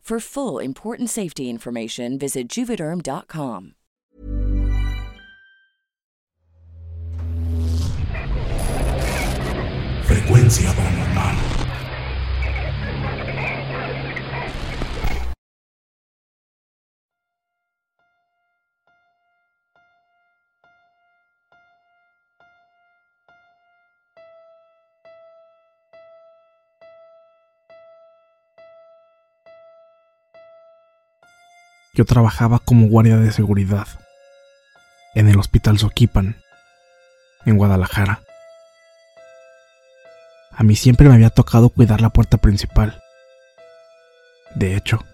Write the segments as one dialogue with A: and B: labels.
A: For full important safety information, visit juvederm.com.
B: Frecuencia paranormal.
C: Yo trabajaba como guardia de seguridad en el Hospital Soquipan, en Guadalajara. A mí siempre me había tocado cuidar la puerta principal. De hecho,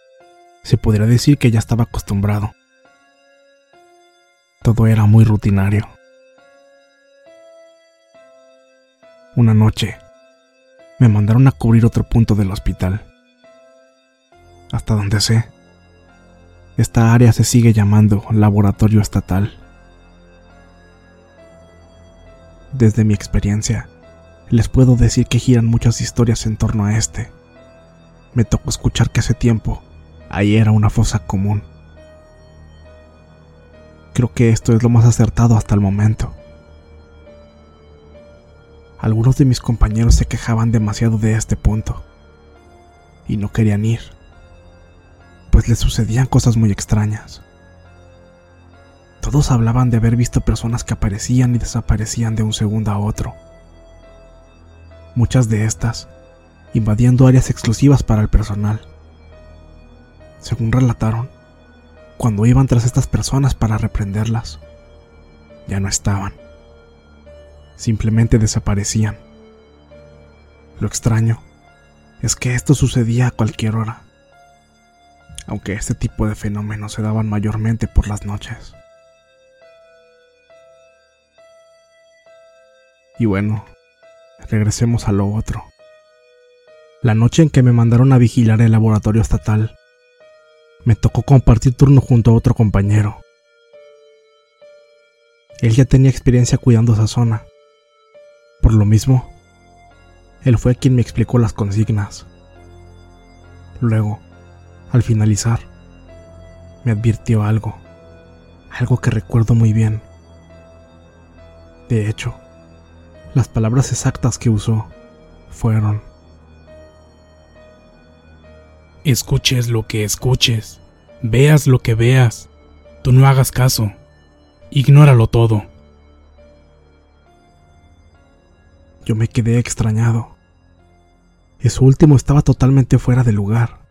C: se podría decir que ya estaba acostumbrado. Todo era muy rutinario. Una noche, me mandaron a cubrir otro punto del hospital. Hasta donde sé, esta área se sigue llamando Laboratorio Estatal. Desde mi experiencia, les puedo decir que giran muchas historias en torno a este. Me tocó escuchar que hace tiempo ahí era una fosa común. Creo que esto es lo más acertado hasta el momento. Algunos de mis compañeros se quejaban demasiado de este punto y no querían ir, pues les sucedían cosas muy extrañas. Todos hablaban de haber visto personas que aparecían y desaparecían de un segundo a otro. Muchas de estas invadiendo áreas exclusivas para el personal. Según relataron, cuando iban tras estas personas para reprenderlas, ya no estaban. Simplemente desaparecían. Lo extraño es que esto sucedía a cualquier hora, aunque este tipo de fenómenos se daban mayormente por las noches. Y bueno, regresemos a lo otro. La noche en que me mandaron a vigilar el laboratorio estatal, me tocó compartir turno junto a otro compañero. Él ya tenía experiencia cuidando esa zona. Por lo mismo, él fue quien me explicó las consignas. Luego, al finalizar, me advirtió algo, algo que recuerdo muy bien. De hecho, las palabras exactas que usó fueron...
B: Escuches lo que escuches, veas lo que veas, tú no hagas caso, ignóralo todo.
C: Yo me quedé extrañado. Eso último estaba totalmente fuera de lugar.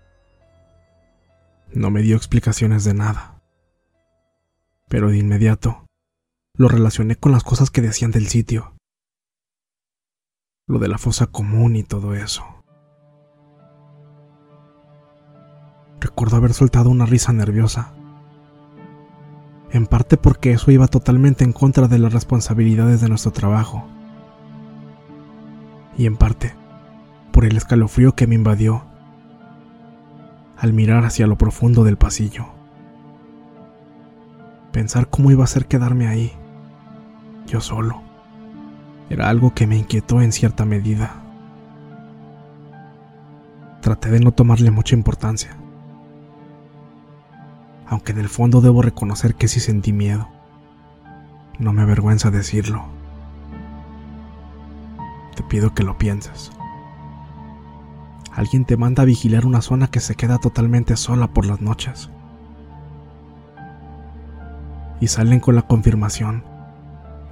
C: No me dio explicaciones de nada. Pero de inmediato lo relacioné con las cosas que decían del sitio. Lo de la fosa común y todo eso. Recuerdo haber soltado una risa nerviosa. En parte porque eso iba totalmente en contra de las responsabilidades de nuestro trabajo. Y en parte por el escalofrío que me invadió al mirar hacia lo profundo del pasillo. Pensar cómo iba a ser quedarme ahí, yo solo, era algo que me inquietó en cierta medida. Traté de no tomarle mucha importancia, aunque en el fondo debo reconocer que sí sentí miedo. No me avergüenza decirlo. Te pido que lo pienses alguien te manda a vigilar una zona que se queda totalmente sola por las noches. Y salen con la confirmación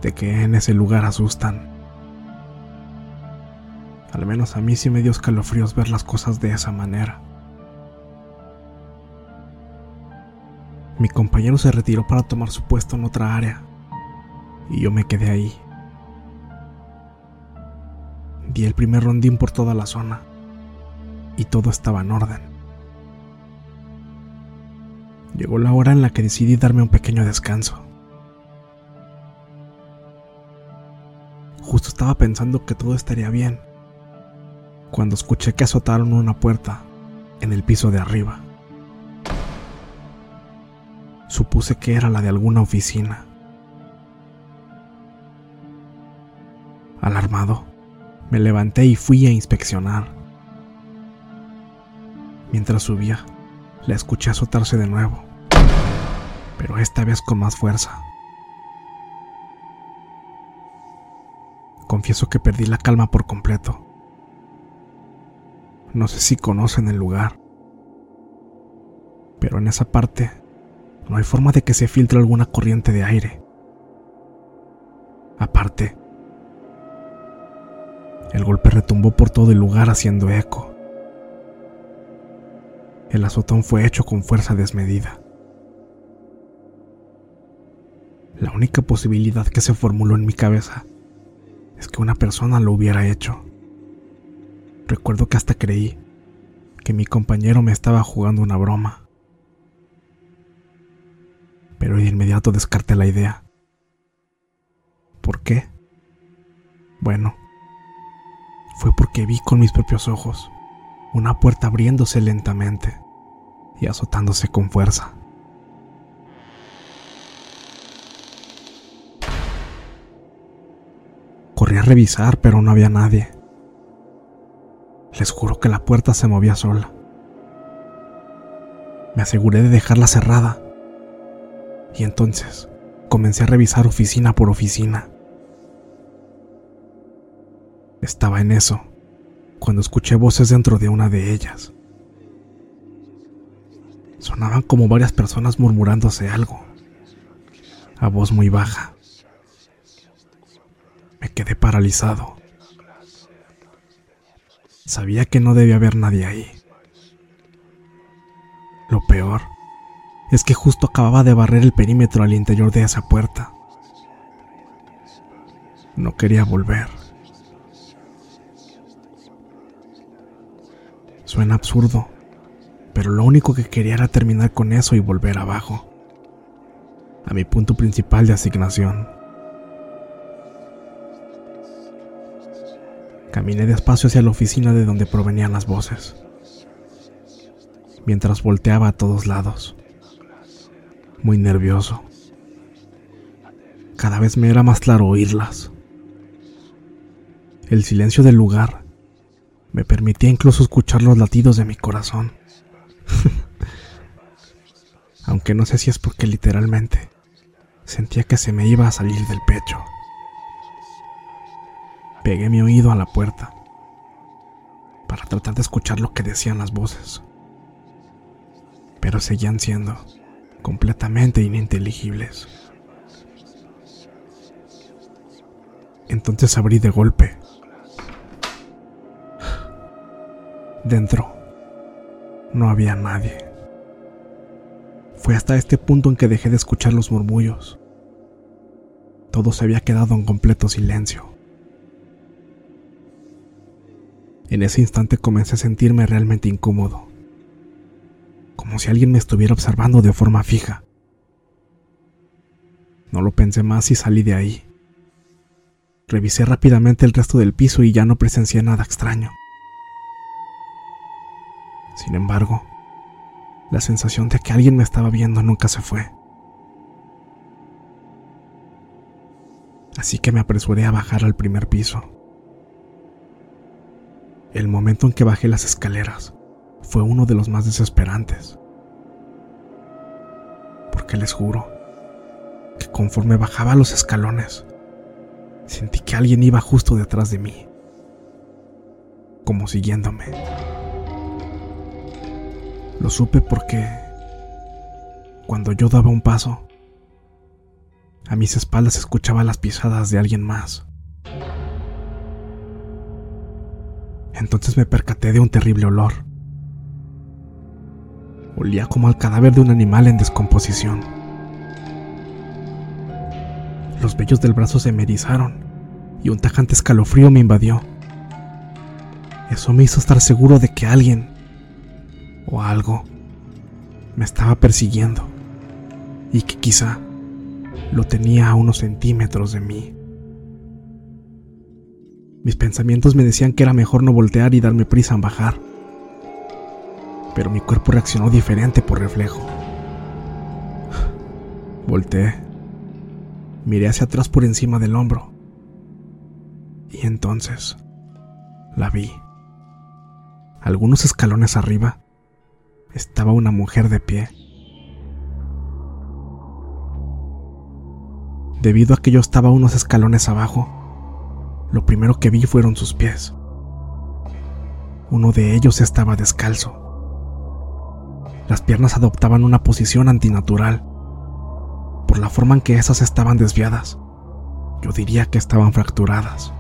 C: de que en ese lugar asustan. Al menos a mí sí me dio escalofríos ver las cosas de esa manera. Mi compañero se retiró para tomar su puesto en otra área y yo me quedé ahí. Di el primer rondín por toda la zona y todo estaba en orden. Llegó la hora en la que decidí darme un pequeño descanso. Justo estaba pensando que todo estaría bien, cuando escuché que azotaron una puerta en el piso de arriba. Supuse que era la de alguna oficina. Alarmado, me levanté y fui a inspeccionar. Mientras subía, la escuché azotarse de nuevo, pero esta vez con más fuerza. Confieso que perdí la calma por completo. No sé si conocen el lugar, pero en esa parte no hay forma de que se filtre alguna corriente de aire. Aparte, el golpe retumbó por todo el lugar haciendo eco. El azotón fue hecho con fuerza desmedida. La única posibilidad que se formuló en mi cabeza es que una persona lo hubiera hecho. Recuerdo que hasta creí que mi compañero me estaba jugando una broma. Pero de inmediato descarté la idea. ¿Por qué? Bueno, fue porque vi con mis propios ojos una puerta abriéndose lentamente azotándose con fuerza. Corrí a revisar, pero no había nadie. Les juro que la puerta se movía sola. Me aseguré de dejarla cerrada. Y entonces comencé a revisar oficina por oficina. Estaba en eso cuando escuché voces dentro de una de ellas. Sonaban como varias personas murmurándose algo, a voz muy baja. Me quedé paralizado. Sabía que no debía haber nadie ahí. Lo peor es que justo acababa de barrer el perímetro al interior de esa puerta. No quería volver. Suena absurdo, pero lo único que quería era terminar con eso y volver abajo, a mi punto principal de asignación. Caminé despacio hacia la oficina de donde provenían las voces, mientras volteaba a todos lados, muy nervioso. Cada vez me era más claro oírlas. El silencio del lugar me permitía incluso escuchar los latidos de mi corazón aunque no sé si es porque literalmente sentía que se me iba a salir del pecho. Pegué mi oído a la puerta para tratar de escuchar lo que decían las voces, pero seguían siendo completamente ininteligibles. Entonces abrí de golpe. Dentro no había nadie. Fue hasta este punto en que dejé de escuchar los murmullos. Todo se había quedado en completo silencio. En ese instante comencé a sentirme realmente incómodo, como si alguien me estuviera observando de forma fija. No lo pensé más y salí de ahí. Revisé rápidamente el resto del piso y ya no presencié nada extraño. Sin embargo, la sensación de que alguien me estaba viendo nunca se fue. Así que me apresuré a bajar al primer piso. El momento en que bajé las escaleras fue uno de los más desesperantes. Porque les juro que conforme bajaba los escalones, sentí que alguien iba justo detrás de mí, como siguiéndome. Lo supe porque cuando yo daba un paso, a mis espaldas escuchaba las pisadas de alguien más. Entonces me percaté de un terrible olor. Olía como al cadáver de un animal en descomposición. Los vellos del brazo se me erizaron y un tajante escalofrío me invadió. Eso me hizo estar seguro de que alguien o algo me estaba persiguiendo y que quizá lo tenía a unos centímetros de mí. Mis pensamientos me decían que era mejor no voltear y darme prisa en bajar. Pero mi cuerpo reaccionó diferente por reflejo. Volteé. Miré hacia atrás por encima del hombro. Y entonces la vi. Algunos escalones arriba estaba una mujer de pie. Debido a que yo estaba unos escalones abajo, lo primero que vi fueron sus pies. Uno de ellos estaba descalzo. Las piernas adoptaban una posición antinatural. Por la forma en que esas estaban desviadas, yo diría que estaban fracturadas.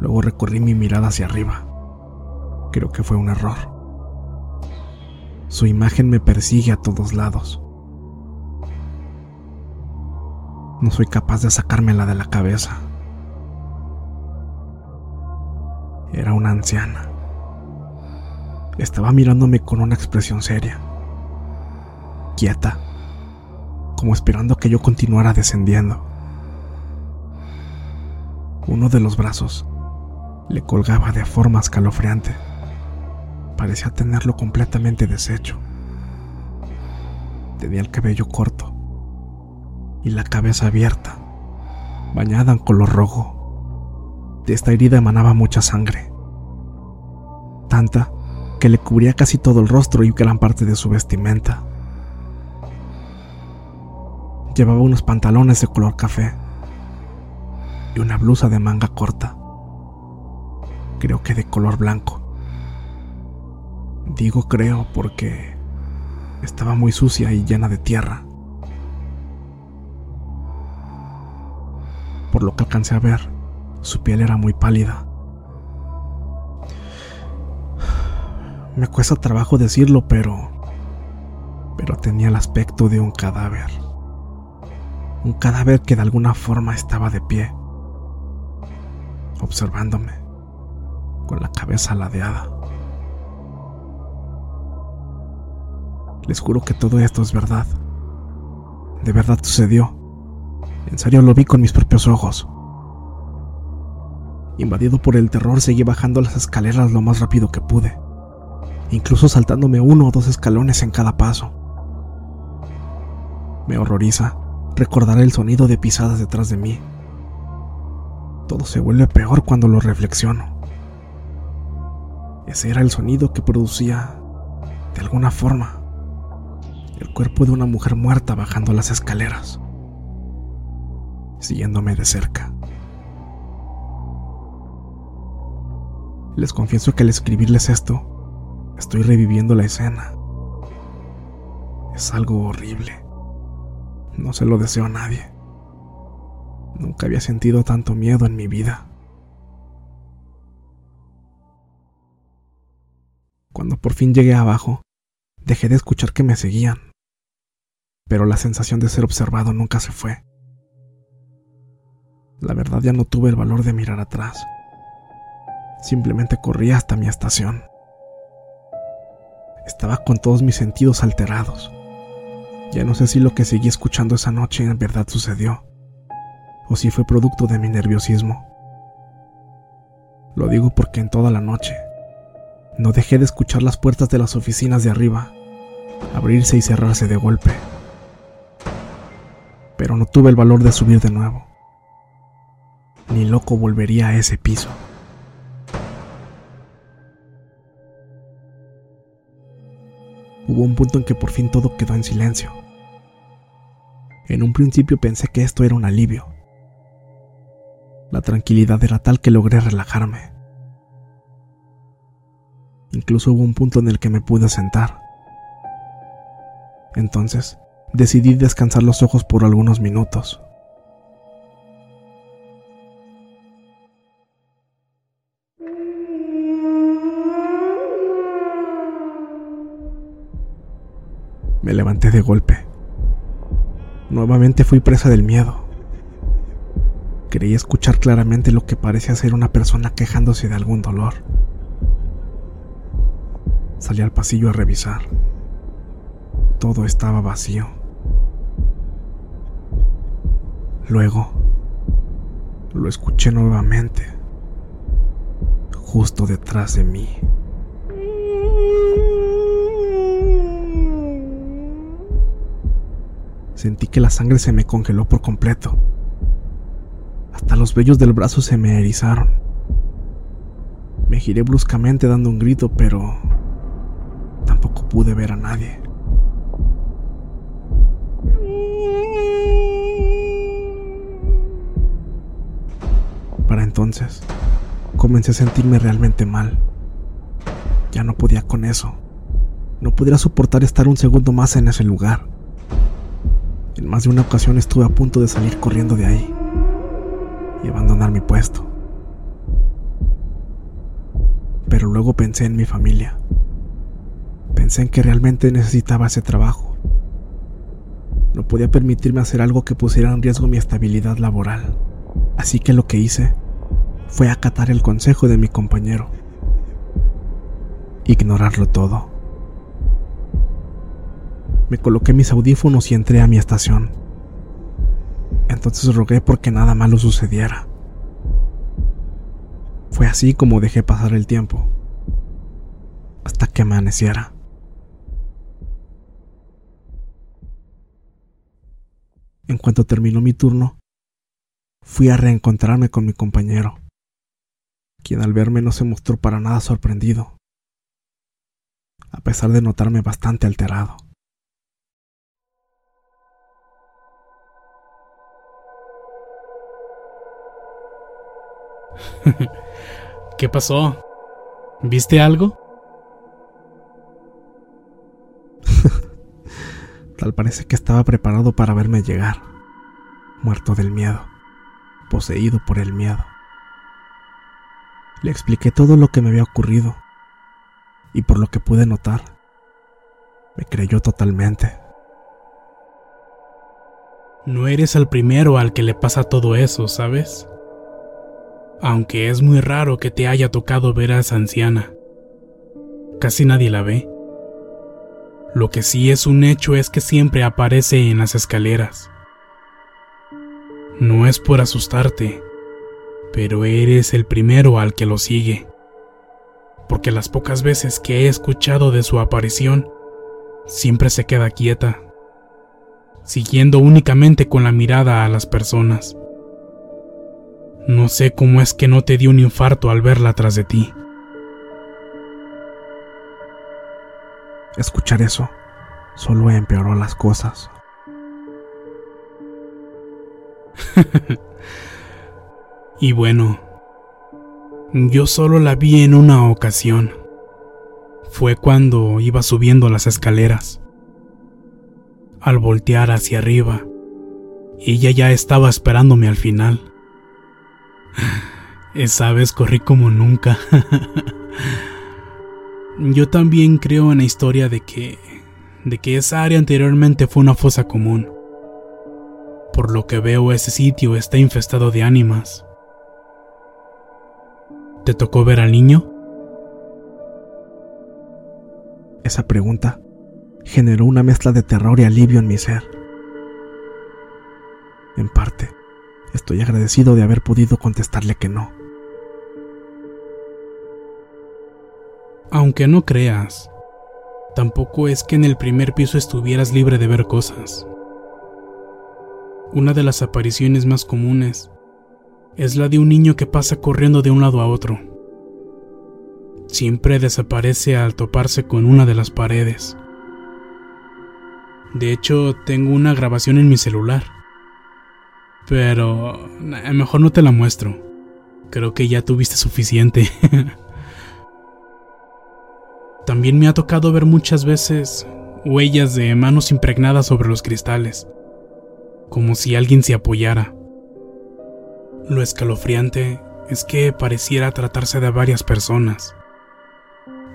C: Luego recorrí mi mirada hacia arriba. Creo que fue un error. Su imagen me persigue a todos lados. No soy capaz de sacármela de la cabeza. Era una anciana. Estaba mirándome con una expresión seria, quieta, como esperando que yo continuara descendiendo. Uno de los brazos le colgaba de forma escalofriante. Parecía tenerlo completamente deshecho. Tenía el cabello corto y la cabeza abierta, bañada en color rojo. De esta herida emanaba mucha sangre, tanta que le cubría casi todo el rostro y gran parte de su vestimenta. Llevaba unos pantalones de color café y una blusa de manga corta, creo que de color blanco. Digo creo porque estaba muy sucia y llena de tierra. Por lo que alcancé a ver, su piel era muy pálida. Me cuesta trabajo decirlo, pero... Pero tenía el aspecto de un cadáver. Un cadáver que de alguna forma estaba de pie, observándome, con la cabeza ladeada. Les juro que todo esto es verdad. De verdad sucedió. En serio lo vi con mis propios ojos. Invadido por el terror, seguí bajando las escaleras lo más rápido que pude, incluso saltándome uno o dos escalones en cada paso. Me horroriza recordar el sonido de pisadas detrás de mí. Todo se vuelve peor cuando lo reflexiono. Ese era el sonido que producía, de alguna forma, el cuerpo de una mujer muerta bajando las escaleras siguiéndome de cerca. Les confieso que al escribirles esto, estoy reviviendo la escena. Es algo horrible. No se lo deseo a nadie. Nunca había sentido tanto miedo en mi vida. Cuando por fin llegué abajo, dejé de escuchar que me seguían, pero la sensación de ser observado nunca se fue. La verdad ya no tuve el valor de mirar atrás. Simplemente corrí hasta mi estación. Estaba con todos mis sentidos alterados. Ya no sé si lo que seguí escuchando esa noche en verdad sucedió, o si fue producto de mi nerviosismo. Lo digo porque en toda la noche no dejé de escuchar las puertas de las oficinas de arriba abrirse y cerrarse de golpe. Pero no tuve el valor de subir de nuevo. Ni loco volvería a ese piso. Hubo un punto en que por fin todo quedó en silencio. En un principio pensé que esto era un alivio. La tranquilidad era tal que logré relajarme. Incluso hubo un punto en el que me pude sentar. Entonces, decidí descansar los ojos por algunos minutos. Me levanté de golpe. Nuevamente fui presa del miedo. Creí escuchar claramente lo que parecía ser una persona quejándose de algún dolor. Salí al pasillo a revisar. Todo estaba vacío. Luego, lo escuché nuevamente, justo detrás de mí. Sentí que la sangre se me congeló por completo. Hasta los vellos del brazo se me erizaron. Me giré bruscamente dando un grito, pero tampoco pude ver a nadie. Para entonces, comencé a sentirme realmente mal. Ya no podía con eso. No podría soportar estar un segundo más en ese lugar. En más de una ocasión estuve a punto de salir corriendo de ahí y abandonar mi puesto. Pero luego pensé en mi familia. Pensé en que realmente necesitaba ese trabajo. No podía permitirme hacer algo que pusiera en riesgo mi estabilidad laboral. Así que lo que hice fue acatar el consejo de mi compañero. Ignorarlo todo. Me coloqué mis audífonos y entré a mi estación. Entonces rogué porque nada malo sucediera. Fue así como dejé pasar el tiempo, hasta que amaneciera. En cuanto terminó mi turno, fui a reencontrarme con mi compañero, quien al verme no se mostró para nada sorprendido, a pesar de notarme bastante alterado.
B: ¿Qué pasó? ¿Viste algo?
C: Tal parece que estaba preparado para verme llegar, muerto del miedo, poseído por el miedo. Le expliqué todo lo que me había ocurrido, y por lo que pude notar, me creyó totalmente.
B: No eres el primero al que le pasa todo eso, ¿sabes? aunque es muy raro que te haya tocado ver a esa anciana. Casi nadie la ve. Lo que sí es un hecho es que siempre aparece en las escaleras. No es por asustarte, pero eres el primero al que lo sigue. Porque las pocas veces que he escuchado de su aparición, siempre se queda quieta, siguiendo únicamente con la mirada a las personas. No sé cómo es que no te dio un infarto al verla atrás de ti.
C: Escuchar eso solo empeoró las cosas.
B: y bueno, yo solo la vi en una ocasión. Fue cuando iba subiendo las escaleras. Al voltear hacia arriba, ella ya estaba esperándome al final. Esa vez corrí como nunca. Yo también creo en la historia de que de que esa área anteriormente fue una fosa común. Por lo que veo ese sitio está infestado de ánimas. ¿Te tocó ver al niño?
C: Esa pregunta generó una mezcla de terror y alivio en mi ser. En parte, estoy agradecido de haber podido contestarle que no.
B: Aunque no creas, tampoco es que en el primer piso estuvieras libre de ver cosas. Una de las apariciones más comunes es la de un niño que pasa corriendo de un lado a otro. Siempre desaparece al toparse con una de las paredes. De hecho, tengo una grabación en mi celular. Pero mejor no te la muestro. Creo que ya tuviste suficiente. También me ha tocado ver muchas veces huellas de manos impregnadas sobre los cristales, como si alguien se apoyara. Lo escalofriante es que pareciera tratarse de varias personas,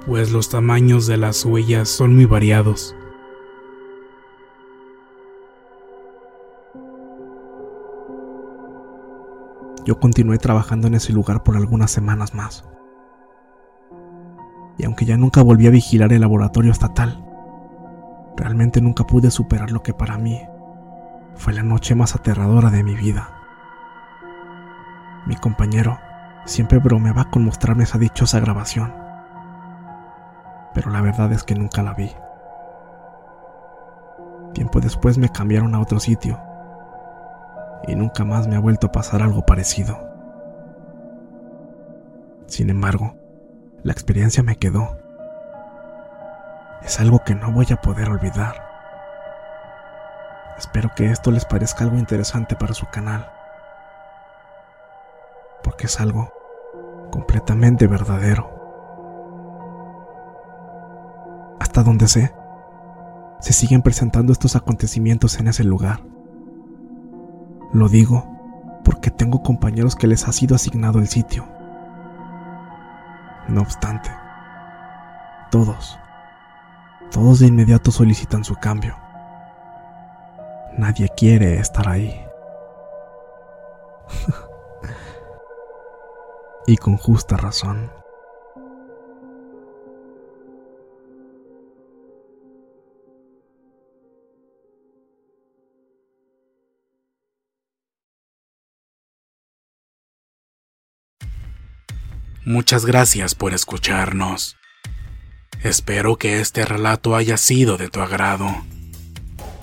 B: pues los tamaños de las huellas son muy variados.
C: Yo continué trabajando en ese lugar por algunas semanas más y aunque ya nunca volví a vigilar el laboratorio estatal, realmente nunca pude superar lo que para mí fue la noche más aterradora de mi vida. Mi compañero siempre bromeaba con mostrarme esa dichosa grabación, pero la verdad es que nunca la vi. Tiempo después me cambiaron a otro sitio y nunca más me ha vuelto a pasar algo parecido. Sin embargo, la experiencia me quedó. Es algo que no voy a poder olvidar. Espero que esto les parezca algo interesante para su canal. Porque es algo completamente verdadero. Hasta donde sé, se siguen presentando estos acontecimientos en ese lugar. Lo digo porque tengo compañeros que les ha sido asignado el sitio. No obstante, todos, todos de inmediato solicitan su cambio. Nadie quiere estar ahí. y con justa razón.
B: Muchas gracias por escucharnos. Espero que este relato haya sido de tu agrado.